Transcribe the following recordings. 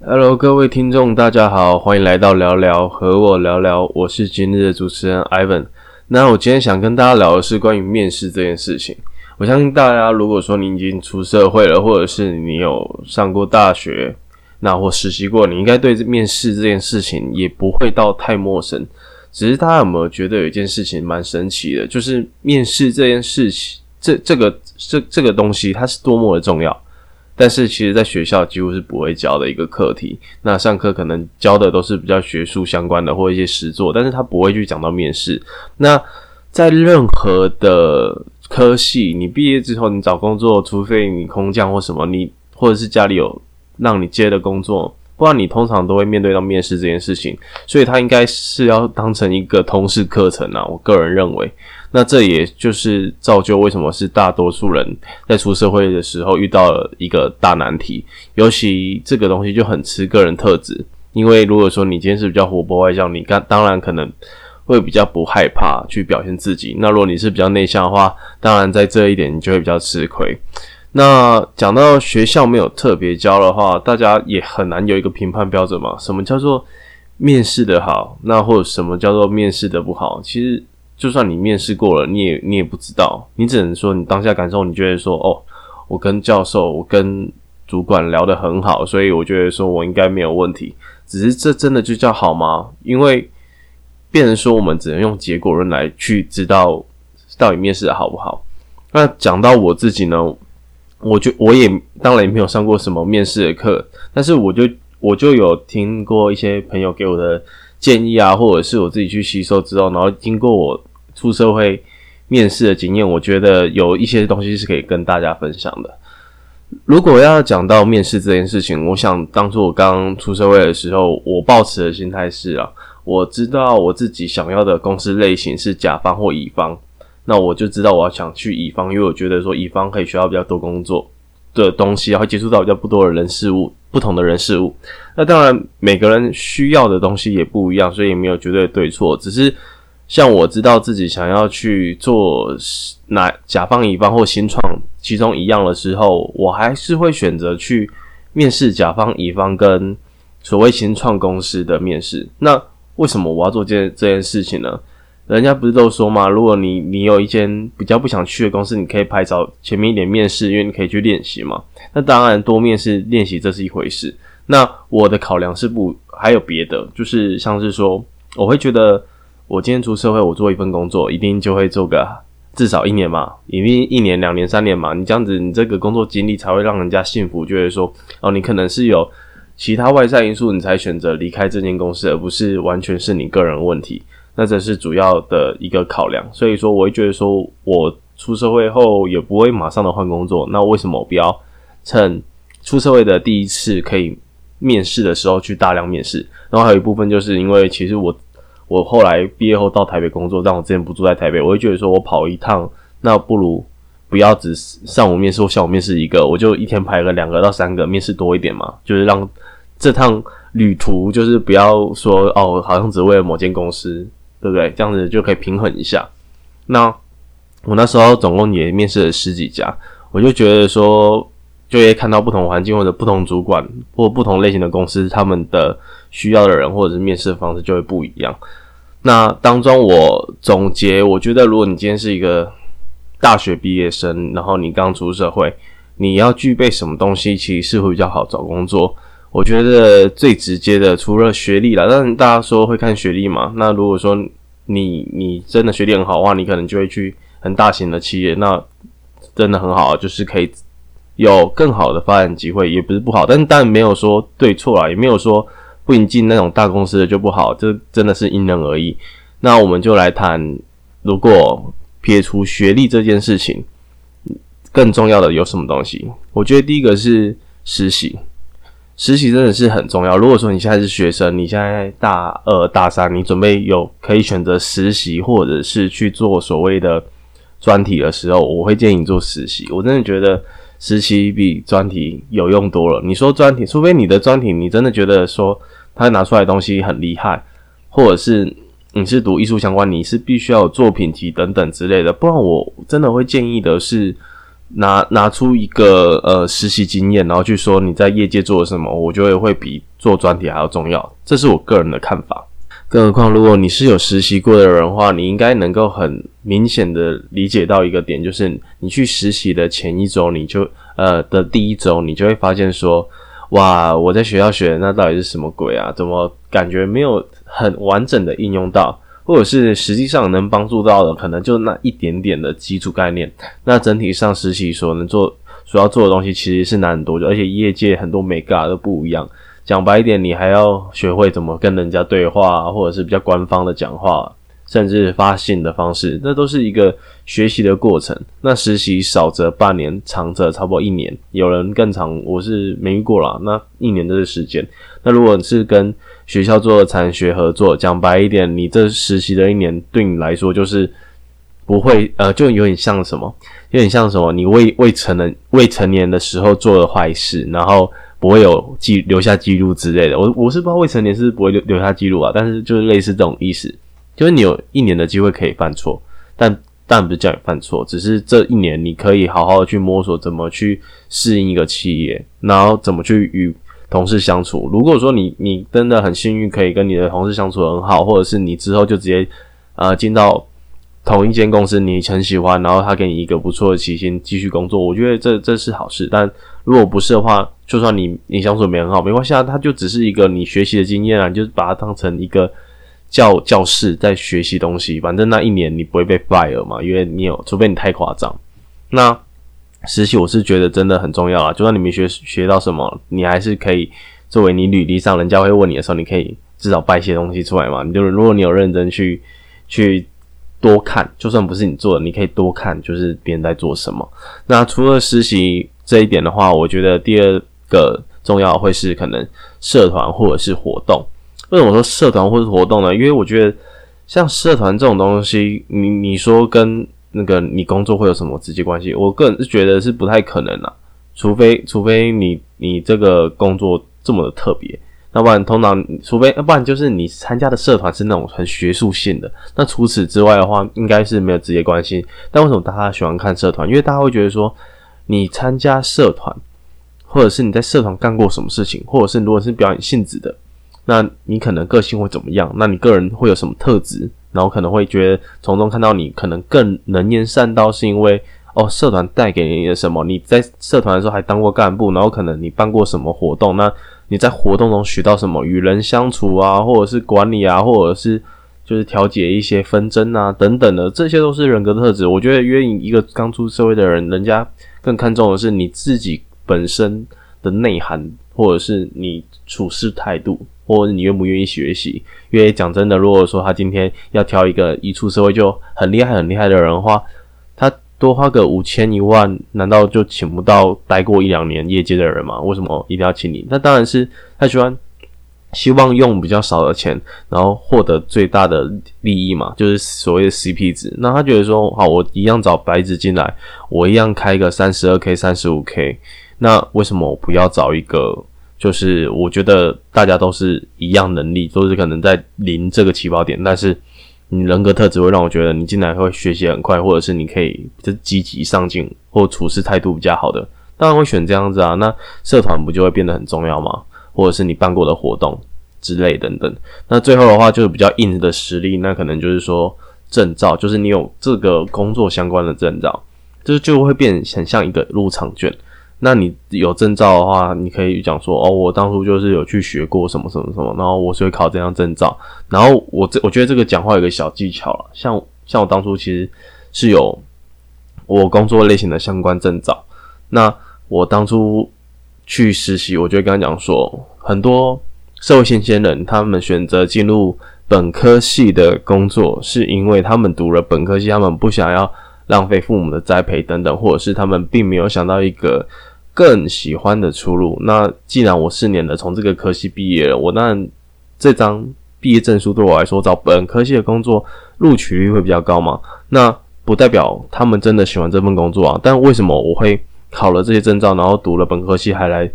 Hello，各位听众，大家好，欢迎来到聊聊和我聊聊，我是今日的主持人 Ivan。那我今天想跟大家聊的是关于面试这件事情。我相信大家，如果说你已经出社会了，或者是你有上过大学，那或实习过，你应该对面试这件事情也不会到太陌生。只是大家有没有觉得有一件事情蛮神奇的，就是面试这件事情，这这个这这个东西，它是多么的重要。但是其实，在学校几乎是不会教的一个课题。那上课可能教的都是比较学术相关的，或一些实作，但是他不会去讲到面试。那在任何的科系，你毕业之后，你找工作，除非你空降或什么，你或者是家里有让你接的工作，不然你通常都会面对到面试这件事情。所以，他应该是要当成一个通识课程啊。我个人认为。那这也就是造就为什么是大多数人在出社会的时候遇到了一个大难题，尤其这个东西就很吃个人特质。因为如果说你今天是比较活泼外向，你刚当然可能会比较不害怕去表现自己。那如果你是比较内向的话，当然在这一点你就会比较吃亏。那讲到学校没有特别教的话，大家也很难有一个评判标准嘛？什么叫做面试的好？那或者什么叫做面试的不好？其实。就算你面试过了，你也你也不知道，你只能说你当下感受，你觉得说哦，我跟教授、我跟主管聊得很好，所以我觉得说我应该没有问题。只是这真的就叫好吗？因为变成说我们只能用结果论来去知道到底面试的好不好。那讲到我自己呢，我就我也当然也没有上过什么面试的课，但是我就我就有听过一些朋友给我的建议啊，或者是我自己去吸收之后，然后经过我。出社会面试的经验，我觉得有一些东西是可以跟大家分享的。如果要讲到面试这件事情，我想当初我刚出社会的时候，我抱持的心态是啊，我知道我自己想要的公司类型是甲方或乙方，那我就知道我要想去乙方，因为我觉得说乙方可以学到比较多工作的东西，然后接触到比较不多的人事物，不同的人事物。那当然每个人需要的东西也不一样，所以也没有绝对对错，只是。像我知道自己想要去做哪甲方乙方或新创其中一样的时候，我还是会选择去面试甲方乙方跟所谓新创公司的面试。那为什么我要做这件这件事情呢？人家不是都说吗？如果你你有一间比较不想去的公司，你可以拍早前面一点面试，因为你可以去练习嘛。那当然多面试练习这是一回事。那我的考量是不还有别的，就是像是说，我会觉得。我今天出社会，我做一份工作，一定就会做个至少一年嘛，一定一年、两年、三年嘛。你这样子，你这个工作经历才会让人家信服，就会说哦，你可能是有其他外在因素，你才选择离开这间公司，而不是完全是你个人问题。那这是主要的一个考量。所以说，我会觉得说，我出社会后也不会马上的换工作。那为什么我不要趁出社会的第一次可以面试的时候去大量面试？然后还有一部分就是因为其实我。我后来毕业后到台北工作，但我之前不住在台北，我会觉得说我跑一趟，那不如不要只上午面试或下午面试一个，我就一天排个两个到三个面试多一点嘛，就是让这趟旅途就是不要说哦，好像只为了某间公司，对不对？这样子就可以平衡一下。那我那时候总共也面试了十几家，我就觉得说，就会看到不同环境或者不同主管或不同类型的公司，他们的。需要的人或者是面试的方式就会不一样。那当中我总结，我觉得如果你今天是一个大学毕业生，然后你刚出社会，你要具备什么东西，其实是会比较好找工作。我觉得最直接的，除了学历了，但大家说会看学历嘛？那如果说你你真的学历很好的话，你可能就会去很大型的企业，那真的很好，就是可以有更好的发展机会，也不是不好，但但没有说对错啦，也没有说。不引进那种大公司的就不好，这真的是因人而异。那我们就来谈，如果撇除学历这件事情，更重要的有什么东西？我觉得第一个是实习，实习真的是很重要。如果说你现在是学生，你现在大二、大三，你准备有可以选择实习，或者是去做所谓的专题的时候，我会建议你做实习。我真的觉得实习比专题有用多了。你说专题，除非你的专题，你真的觉得说。他拿出来的东西很厉害，或者是你是读艺术相关，你是必须要有作品集等等之类的，不然我真的会建议的是拿拿出一个呃实习经验，然后去说你在业界做了什么，我觉得会比做专题还要重要。这是我个人的看法。更何况，如果你是有实习过的人的话，你应该能够很明显的理解到一个点，就是你去实习的前一周，你就呃的第一周，你就会发现说，哇，我在学校学的那到底是什么鬼啊？怎么感觉没有很完整的应用到，或者是实际上能帮助到的，可能就那一点点的基础概念。那整体上实习所能做、所要做的东西，其实是难很多的，而且业界很多美嘎都不一样。讲白一点，你还要学会怎么跟人家对话，或者是比较官方的讲话，甚至发信的方式，那都是一个学习的过程。那实习少则半年，长则差不多一年，有人更长，我是没遇过啦。那一年的时间，那如果是跟学校做产学合作，讲白一点，你这实习的一年对你来说就是不会，呃，就有点像什么，有点像什么，你未未成年未成年的时候做了坏事，然后。不会有记留下记录之类的，我我是不知道未成年是不会留留下记录啊，但是就是类似这种意思，就是你有一年的机会可以犯错，但但不是叫你犯错，只是这一年你可以好好的去摸索怎么去适应一个企业，然后怎么去与同事相处。如果说你你真的很幸运可以跟你的同事相处很好，或者是你之后就直接呃进到同一间公司，你很喜欢，然后他给你一个不错的起薪继续工作，我觉得这这是好事。但如果不是的话，就算你你相处没很好，没关系啊，他就只是一个你学习的经验啊，就是把它当成一个教教室在学习东西。反正那一年你不会被 fire 嘛，因为你有，除非你太夸张。那实习我是觉得真的很重要啊，就算你没学学到什么，你还是可以作为你履历上人家会问你的时候，你可以至少掰一些东西出来嘛。你就是如果你有认真去去多看，就算不是你做的，你可以多看，就是别人在做什么。那除了实习这一点的话，我觉得第二。个重要会是可能社团或者是活动。为什么说社团或者活动呢？因为我觉得像社团这种东西，你你说跟那个你工作会有什么直接关系？我个人是觉得是不太可能啦，除非除非你你这个工作这么的特别，要不然通常除非要不然就是你参加的社团是那种很学术性的。那除此之外的话，应该是没有直接关系。但为什么大家喜欢看社团？因为大家会觉得说你参加社团。或者是你在社团干过什么事情，或者是如果是表演性质的，那你可能个性会怎么样？那你个人会有什么特质？然后可能会觉得从中看到你可能更能言善道，是因为哦，社团带给你的什么？你在社团的时候还当过干部，然后可能你办过什么活动？那你在活动中学到什么？与人相处啊，或者是管理啊，或者是就是调解一些纷争啊等等的，这些都是人格特质。我觉得约你一个刚出社会的人，人家更看重的是你自己。本身的内涵，或者是你处事态度，或者你愿不愿意学习？因为讲真的，如果说他今天要挑一个一出社会就很厉害、很厉害的人的话，他多花个五千一万，难道就请不到待过一两年业界的人吗？为什么一定要请你？那当然是他喜欢，希望用比较少的钱，然后获得最大的利益嘛，就是所谓的 CP 值。那他觉得说，好，我一样找白纸进来，我一样开个三十二 K、三十五 K。那为什么我不要找一个？就是我觉得大家都是一样能力，都是可能在零这个起跑点，但是你人格特质会让我觉得你进来会学习很快，或者是你可以就积极上进，或处事态度比较好的，当然会选这样子啊。那社团不就会变得很重要吗？或者是你办过的活动之类等等。那最后的话就是比较硬的实力，那可能就是说证照，就是你有这个工作相关的证照，就是就会变很像一个入场券。那你有证照的话，你可以讲说哦，我当初就是有去学过什么什么什么，然后我是会考这样证照。然后我这我觉得这个讲话有个小技巧了，像像我当初其实是有我工作类型的相关证照。那我当初去实习，我就跟他讲说，很多社会新鲜人他们选择进入本科系的工作，是因为他们读了本科系，他们不想要浪费父母的栽培等等，或者是他们并没有想到一个。更喜欢的出路。那既然我四年的从这个科系毕业了，我那这张毕业证书对我来说，找本科系的工作录取率会比较高嘛？那不代表他们真的喜欢这份工作啊。但为什么我会考了这些证照，然后读了本科系，还来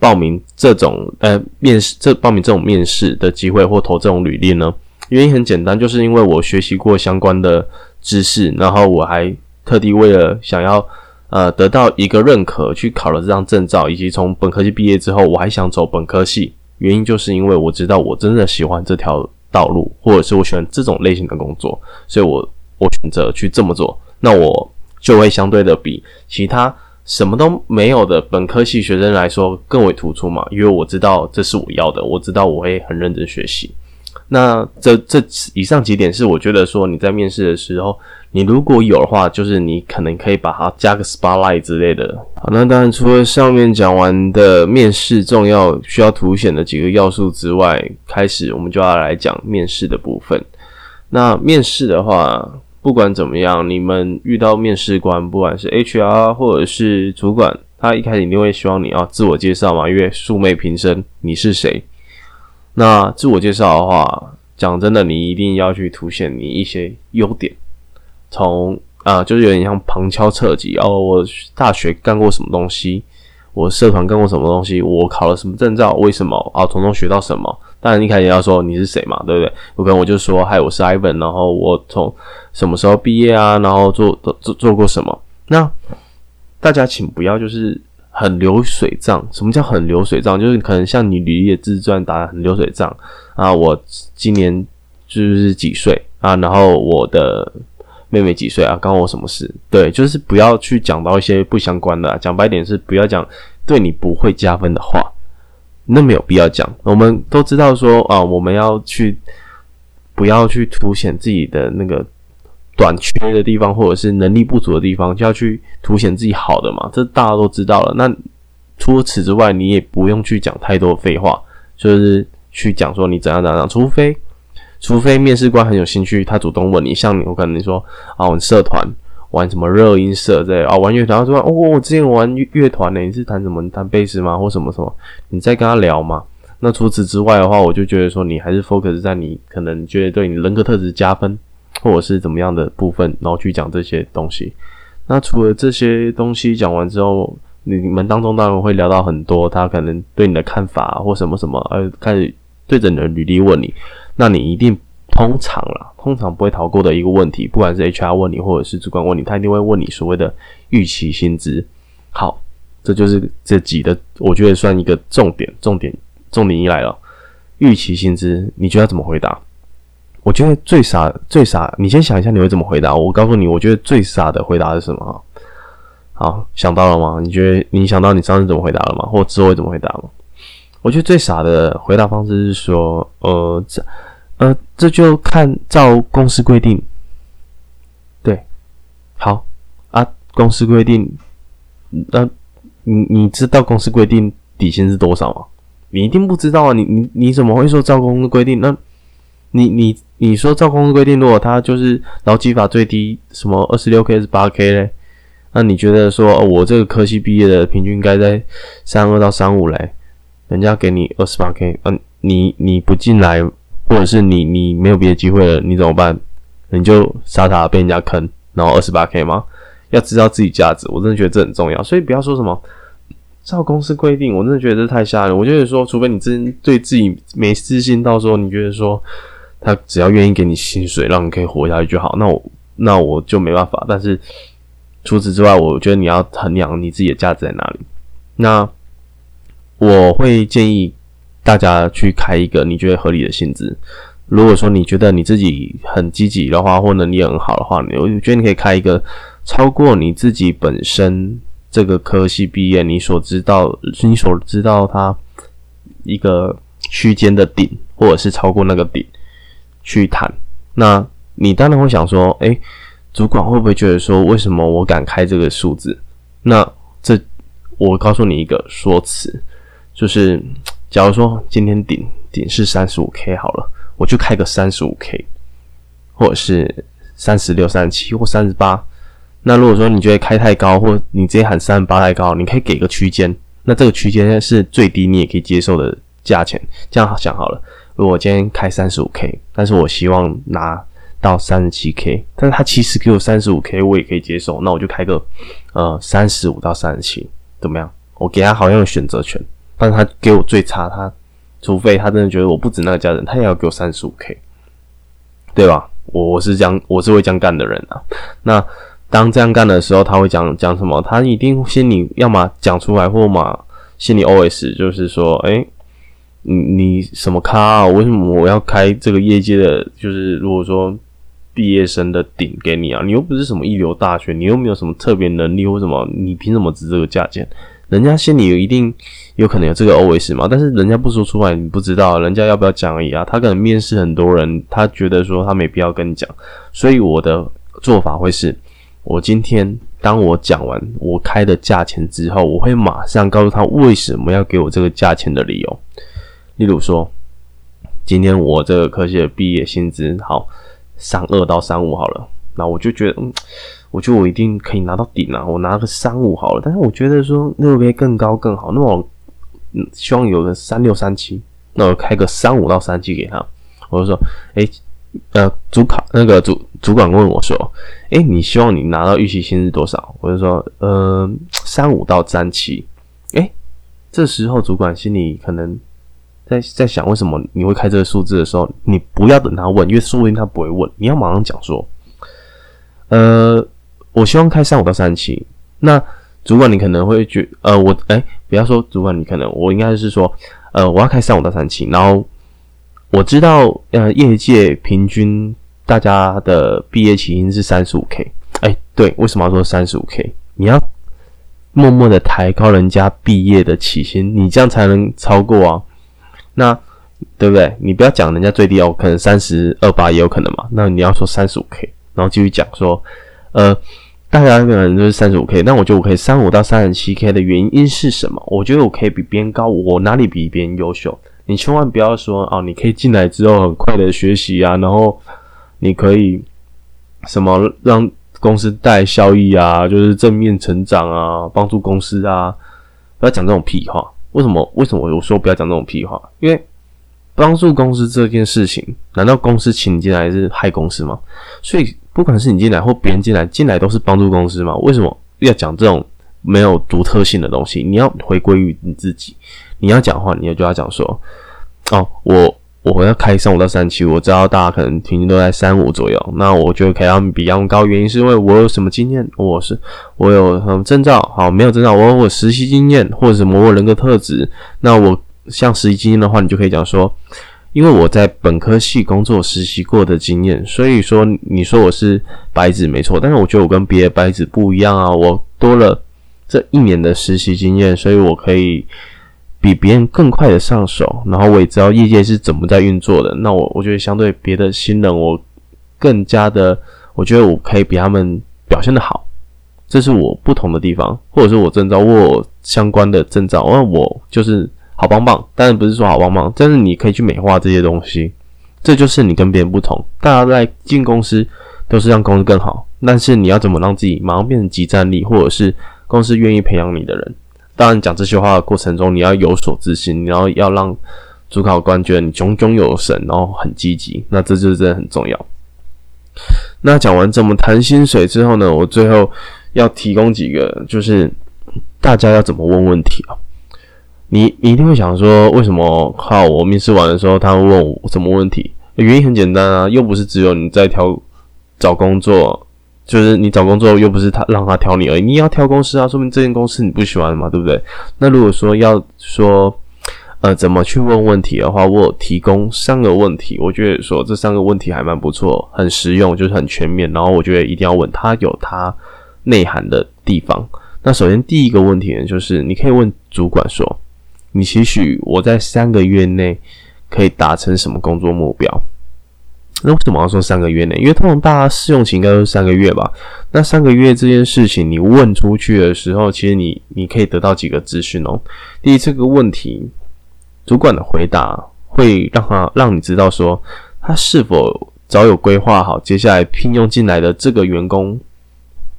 报名这种呃面试，这报名这种面试的机会或投这种履历呢？原因很简单，就是因为我学习过相关的知识，然后我还特地为了想要。呃得到一个认可，去考了这张证照，以及从本科系毕业之后，我还想走本科系，原因就是因为我知道我真的喜欢这条道路，或者是我喜欢这种类型的工作，所以我我选择去这么做，那我就会相对的比其他。什么都没有的本科系学生来说更为突出嘛，因为我知道这是我要的，我知道我会很认真学习。那这这以上几点是我觉得说你在面试的时候，你如果有的话，就是你可能可以把它加个 spotlight 之类的。好，那当然除了上面讲完的面试重要需要凸显的几个要素之外，开始我们就要来讲面试的部分。那面试的话。不管怎么样，你们遇到面试官，不管是 HR 或者是主管，他一开始一定会希望你要自我介绍嘛，因为素昧平生，你是谁？那自我介绍的话，讲真的，你一定要去凸显你一些优点，从啊，就是有点像旁敲侧击哦，我大学干过什么东西，我社团干过什么东西，我考了什么证照，为什么啊？从中学到什么？当然，一开始要说你是谁嘛，对不对？有可能我就说，嗨，我是 Ivan，然后我从什么时候毕业啊？然后做做做过什么？那大家请不要就是很流水账。什么叫很流水账？就是可能像你履历的自传打很流水账啊。我今年就是几岁啊？然后我的妹妹几岁啊？关我什么事？对，就是不要去讲到一些不相关的。讲白点是不要讲对你不会加分的话。那没有必要讲，我们都知道说啊，我们要去不要去凸显自己的那个短缺的地方，或者是能力不足的地方，就要去凸显自己好的嘛，这大家都知道了。那除此之外，你也不用去讲太多废话，就是去讲说你怎样怎样，除非除非面试官很有兴趣，他主动问你，像你，我可能说啊，我社团。玩什么热音社在啊？玩乐团，他说：“哦，我之前玩乐团呢，你是弹什么？弹贝斯吗？或什么什么？你在跟他聊嘛？那除此之外的话，我就觉得说，你还是 focus 在你可能觉得对你人格特质加分，或者是怎么样的部分，然后去讲这些东西。那除了这些东西讲完之后，你们当中当然会聊到很多，他可能对你的看法或什么什么，呃，开始对着你的履历问你，那你一定。”通常啦，通常不会逃过的一个问题，不管是 HR 问你，或者是主管问你，他一定会问你所谓的预期薪资。好，这就是这几的，我觉得算一个重点，重点，重点一来了，预期薪资，你觉得怎么回答？我觉得最傻，最傻，你先想一下你会怎么回答。我告诉你，我觉得最傻的回答是什么？好，想到了吗？你觉得你想到你上次怎么回答了吗？或之后会怎么回答吗？我觉得最傻的回答方式是说，呃，这。呃，这就看照公司规定。对，好啊，公司规定，那你你知道公司规定底薪是多少吗？你一定不知道啊！你你你怎么会说照公司规定？那你你你说照公司规定，如果他就是劳基法最低什么二十六 k 是八 k 嘞？那你觉得说哦我这个科系毕业的平均应该在三二到三五嘞？人家给你二十八 k，嗯，你你不进来？或者是你你没有别的机会了，你怎么办？你就傻傻被人家坑，然后二十八 k 吗？要知道自己价值，我真的觉得这很重要。所以不要说什么照公司规定，我真的觉得这太吓人。我就是说，除非你真对自己没自信，到时候你觉得说他只要愿意给你薪水，让你可以活下去就好，那我那我就没办法。但是除此之外，我觉得你要衡量你自己的价值在哪里。那我会建议。大家去开一个你觉得合理的薪资。如果说你觉得你自己很积极的话，或能力很好的话，我觉得你可以开一个超过你自己本身这个科系毕业你所知道、你所知道它一个区间的顶，或者是超过那个顶去谈。那你当然会想说，哎，主管会不会觉得说，为什么我敢开这个数字？那这我告诉你一个说辞，就是。假如说今天顶顶是三十五 K 好了，我就开个三十五 K，或者是三十六、三十七或三十八。那如果说你觉得开太高，或你直接喊三十八太高，你可以给个区间。那这个区间是最低你也可以接受的价钱。这样想好了，如果我今天开三十五 K，但是我希望拿到三十七 K，但是他其实给我三十五 K，我也可以接受。那我就开个呃三十五到三十七，怎么样？我给他好像有选择权。但是他给我最差，他除非他真的觉得我不止那个家人，他也要给我三十五 k，对吧？我我是这样，我是会这样干的人啊。那当这样干的时候，他会讲讲什么？他一定心里要么讲出来，或嘛心里 OS 就是说，哎，你你什么咖啊？为什么我要开这个业界的？就是如果说毕业生的顶给你啊，你又不是什么一流大学，你又没有什么特别能力或什么，你凭什么值这个价钱？人家心里有一定有可能有这个 OS 嘛，但是人家不说出来，你不知道人家要不要讲而已啊。他可能面试很多人，他觉得说他没必要跟你讲，所以我的做法会是。我今天当我讲完我开的价钱之后，我会马上告诉他为什么要给我这个价钱的理由。例如说，今天我这个科系的毕业薪资好三二到三五好了，那我就觉得，嗯，我觉得我一定可以拿到顶啊，我拿个三五好了。但是我觉得说那边更高更好，那我嗯希望有个三六三七，那我开个三五到三七给他，我就说，哎。呃，主考那个主主管问我说：“哎，你希望你拿到预期薪资多少？”我就说：“呃，三五到三七。”哎，这时候主管心里可能在在想，为什么你会开这个数字的时候，你不要等他问，因为说不定他不会问，你要马上讲说：“呃，我希望开三五到三七。”那主管你可能会觉呃，我哎，不要说主管你可能，我应该是说，呃，我要开三五到三七，然后。我知道，呃，业界平均大家的毕业起薪是三十五 K。哎，对，为什么要说三十五 K？你要默默的抬高人家毕业的起薪，你这样才能超过啊。那对不对？你不要讲人家最低哦，可能三十二八也有可能嘛。那你要说三十五 K，然后继续讲说，呃，大家可能都是三十五 K，那我觉得我可以三五到三十七 K 的原因是什么？我觉得我可以比别人高，我哪里比别人优秀？你千万不要说哦，你可以进来之后很快的学习啊，然后你可以什么让公司带效益啊，就是正面成长啊，帮助公司啊，不要讲这种屁话。为什么？为什么我说不要讲这种屁话？因为帮助公司这件事情，难道公司请你进来是害公司吗？所以不管是你进来或别人进来，进来都是帮助公司嘛？为什么要讲这种没有独特性的东西？你要回归于你自己。你要讲话，你要就要讲说，哦，我我要开三五到三七，我知道大家可能平均都在三五左右，那我就可以他们比他们高，原因是因为我有什么经验，我是我有什么证照，好，没有证照，我有我实习经验或者什么我人格特质，那我像实习经验的话，你就可以讲说，因为我在本科系工作实习过的经验，所以说你说我是白纸没错，但是我觉得我跟别的白纸不一样啊，我多了这一年的实习经验，所以我可以。比别人更快的上手，然后我也知道业界是怎么在运作的。那我我觉得相对别的新人，我更加的，我觉得我可以比他们表现的好，这是我不同的地方，或者是我证照我相关的证照，那我就是好棒棒。当然不是说好棒棒，但是你可以去美化这些东西，这就是你跟别人不同。大家在进公司都是让公司更好，但是你要怎么让自己马上变成集战力，或者是公司愿意培养你的人？当然，讲这些话的过程中，你要有所自信，然后要让主考官觉得你炯炯有神，然后很积极。那这就是真的很重要。那讲完怎么谈薪水之后呢？我最后要提供几个，就是大家要怎么问问题啊？你你一定会想说，为什么靠我面试完的时候，他会问我什么问题？原因很简单啊，又不是只有你在挑找工作。就是你找工作又不是他让他挑你而已，你要挑公司啊，说明这间公司你不喜欢嘛，对不对？那如果说要说，呃，怎么去问问题的话，我提供三个问题，我觉得说这三个问题还蛮不错，很实用，就是很全面。然后我觉得一定要问他有他内涵的地方。那首先第一个问题呢，就是你可以问主管说，你期许我在三个月内可以达成什么工作目标？那为什么要说三个月呢？因为通常大家试用期应该都是三个月吧。那三个月这件事情，你问出去的时候，其实你你可以得到几个资讯哦。第一，这个问题主管的回答会让他让你知道说，他是否早有规划好接下来聘用进来的这个员工，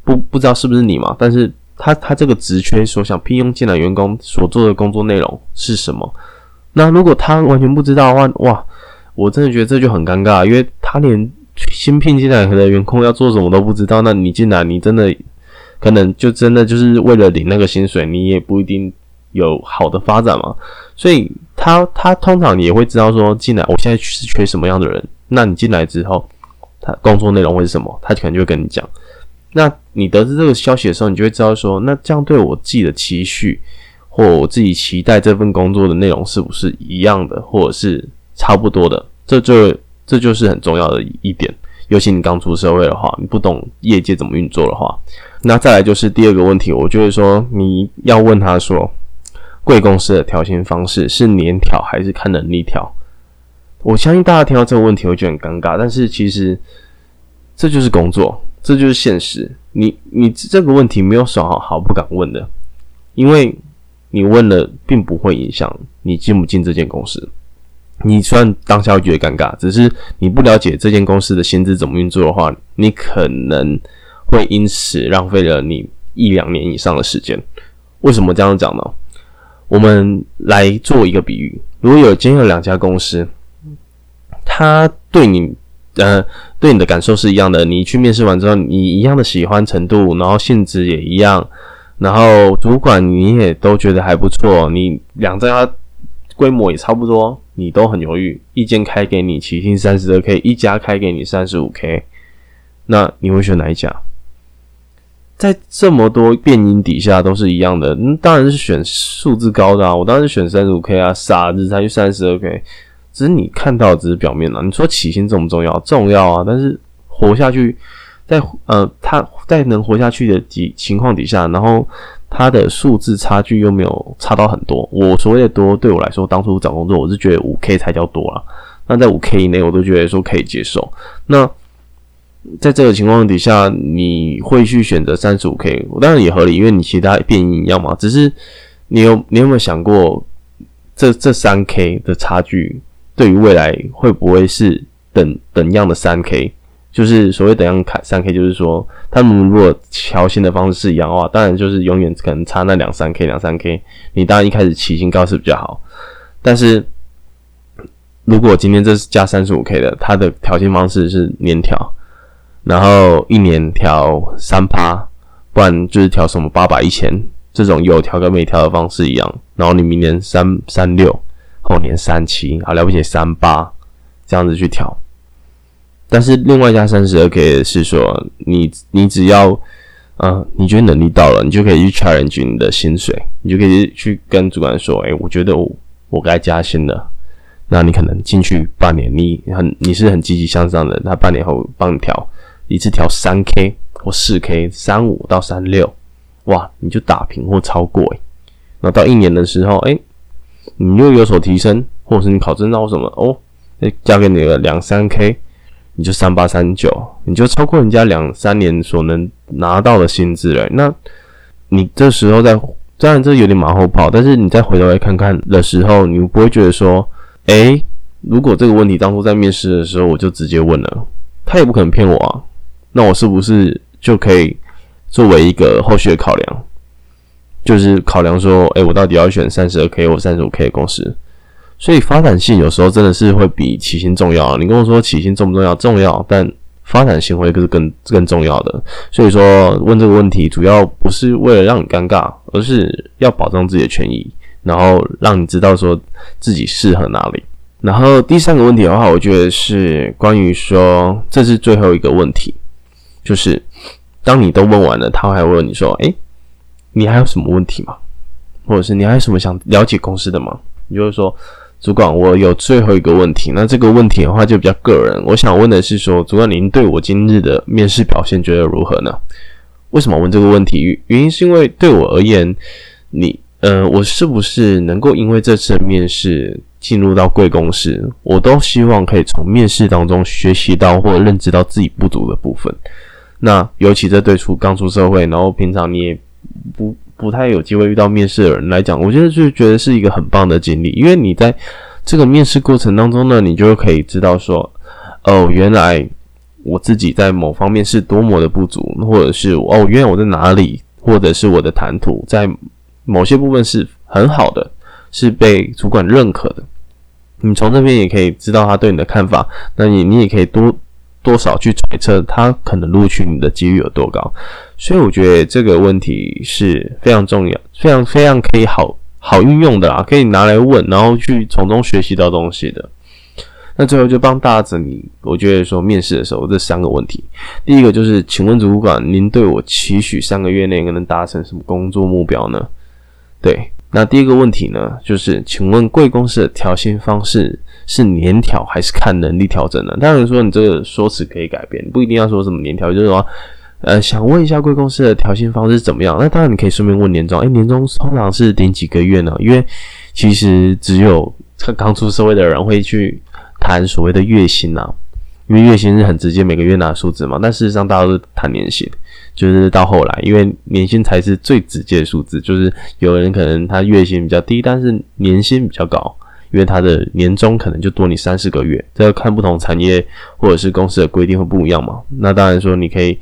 不不知道是不是你嘛？但是他他这个职缺所想聘用进来员工所做的工作内容是什么？那如果他完全不知道的话，哇！我真的觉得这就很尴尬，因为他连新聘进来的员工要做什么都不知道，那你进来，你真的可能就真的就是为了领那个薪水，你也不一定有好的发展嘛。所以他他通常也会知道说进来，我现在是缺什么样的人，那你进来之后，他工作内容会是什么，他可能就会跟你讲。那你得知这个消息的时候，你就会知道说，那这样对我自己的期许或我自己期待这份工作的内容是不是一样的，或者是差不多的？这就这就是很重要的一点。尤其你刚出社会的话，你不懂业界怎么运作的话，那再来就是第二个问题，我觉得说你要问他说，贵公司的调薪方式是年调还是看能力调？我相信大家听到这个问题会觉得很尴尬，但是其实这就是工作。这就是现实，你你这个问题没有什么好不敢问的，因为你问了并不会影响你进不进这间公司。你虽然当下会觉得尴尬，只是你不了解这间公司的薪资怎么运作的话，你可能会因此浪费了你一两年以上的时间。为什么这样讲呢？我们来做一个比喻，如果有今天有两家公司，他对你。呃，对你的感受是一样的。你去面试完之后，你一样的喜欢程度，然后性质也一样，然后主管你也都觉得还不错。你两家规模也差不多，你都很犹豫。一间开给你起薪三十二 k，一家开给你三十五 k，那你会选哪一家？在这么多变音底下都是一样的，嗯，当然是选数字高的啊。我当然是选三十五 k 啊，傻子才去三十二 k。只是你看到只是表面了。你说起薪重不重要？重要啊！但是活下去，在呃，他在能活下去的几情况底下，然后他的数字差距又没有差到很多。我所谓的多，对我来说，当初找工作我是觉得五 K 才叫多啦。那在五 K 以内，我都觉得说可以接受。那在这个情况底下，你会去选择三十五 K？当然也合理，因为你其他变异一样嘛。只是你有你有没有想过，这这三 K 的差距？对于未来会不会是等等样的三 K？就是所谓等样卡三 K，就是说他们如果调薪的方式是一样的话，当然就是永远可能差那两三 K 两三 K。你当然一开始起薪高是比较好，但是如果今天这是加三十五 K 的，它的调薪方式是年调，然后一年调三趴，不然就是调什么八百一千这种有调跟没调的方式一样，然后你明年三三六。后年三七啊，了不起三八这样子去调，但是另外加三十二 K 是说你你只要啊，你觉得能力到了，你就可以去 challenge 你的薪水，你就可以去跟主管说，哎，我觉得我我该加薪了。那你可能进去半年，你很你是很积极向上的，他半年后帮你调一次调三 K 或四 K，三五到三六，哇，你就打平或超过哎，那到一年的时候，哎。你又有所提升，或者是你考证照什么哦，哎加给你个两三 K，你就三八三九，你就超过人家两三年所能拿到的薪资了。那你这时候再，当然这有点马后炮，但是你再回头来看看的时候，你不会觉得说，诶，如果这个问题当初在面试的时候我就直接问了，他也不可能骗我啊，那我是不是就可以作为一个后续的考量？就是考量说，哎，我到底要选三十二 K 或三十五 K 的公司？所以发展性有时候真的是会比起薪重要。你跟我说起薪重不重要？重要，但发展性会是更更重要的。所以说问这个问题，主要不是为了让你尴尬，而是要保障自己的权益，然后让你知道说自己适合哪里。然后第三个问题的话，我觉得是关于说，这是最后一个问题，就是当你都问完了，他还问你说，哎。你还有什么问题吗？或者是你还有什么想了解公司的吗？你就是说，主管，我有最后一个问题。那这个问题的话就比较个人，我想问的是说，主管您对我今日的面试表现觉得如何呢？为什么问这个问题？原因是因为对我而言，你，呃，我是不是能够因为这次的面试进入到贵公司，我都希望可以从面试当中学习到或认知到自己不足的部分。那尤其这对出刚出社会，然后平常你也。不不太有机会遇到面试的人来讲，我觉得就觉得是一个很棒的经历，因为你在这个面试过程当中呢，你就可以知道说，哦，原来我自己在某方面是多么的不足，或者是哦，原来我在哪里，或者是我的谈吐在某些部分是很好的，是被主管认可的。你从这边也可以知道他对你的看法，那你你也可以多。多少去揣测他可能录取你的几率有多高，所以我觉得这个问题是非常重要、非常非常可以好好运用的啦，可以拿来问，然后去从中学习到东西的。那最后就帮大家整理，我觉得说面试的时候这三个问题，第一个就是，请问主管，您对我期许三个月内能达成什么工作目标呢？对，那第一个问题呢，就是请问贵公司的调薪方式是年调还是看能力调整呢？当然说你这个说辞可以改变，不一定要说什么年调，就是说。呃，想问一下贵公司的调薪方式怎么样？那当然你可以顺便问年终。哎，年终通常是顶几个月呢？因为其实只有刚出社会的人会去谈所谓的月薪呐，因为月薪是很直接，每个月拿数字嘛。但事实上，大家都谈年薪，就是到后来，因为年薪才是最直接的数字。就是有人可能他月薪比较低，但是年薪比较高，因为他的年终可能就多你三四个月。这要看不同产业或者是公司的规定会不一样嘛。那当然说你可以。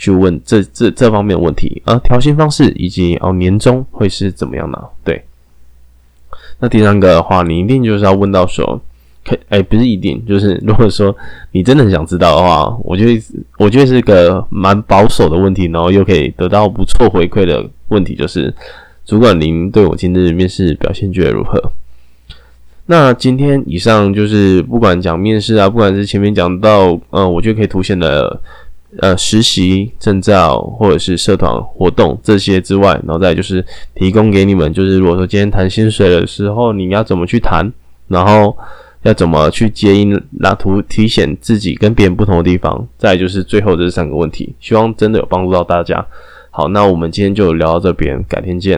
去问这这这方面的问题啊，调薪方式以及哦年终会是怎么样呢？对，那第三个的话，你一定就是要问到说，可哎不是一定，就是如果说你真的很想知道的话，我觉得我觉得是个蛮保守的问题，然后又可以得到不错回馈的问题，就是主管您对我今日面试表现觉得如何？那今天以上就是不管讲面试啊，不管是前面讲到嗯，我觉得可以凸显的。呃，实习证照或者是社团活动这些之外，然后再就是提供给你们，就是如果说今天谈薪水的时候，你要怎么去谈，然后要怎么去接应拉图，体现自己跟别人不同的地方。再就是最后这三个问题，希望真的有帮助到大家。好，那我们今天就聊到这边，改天见。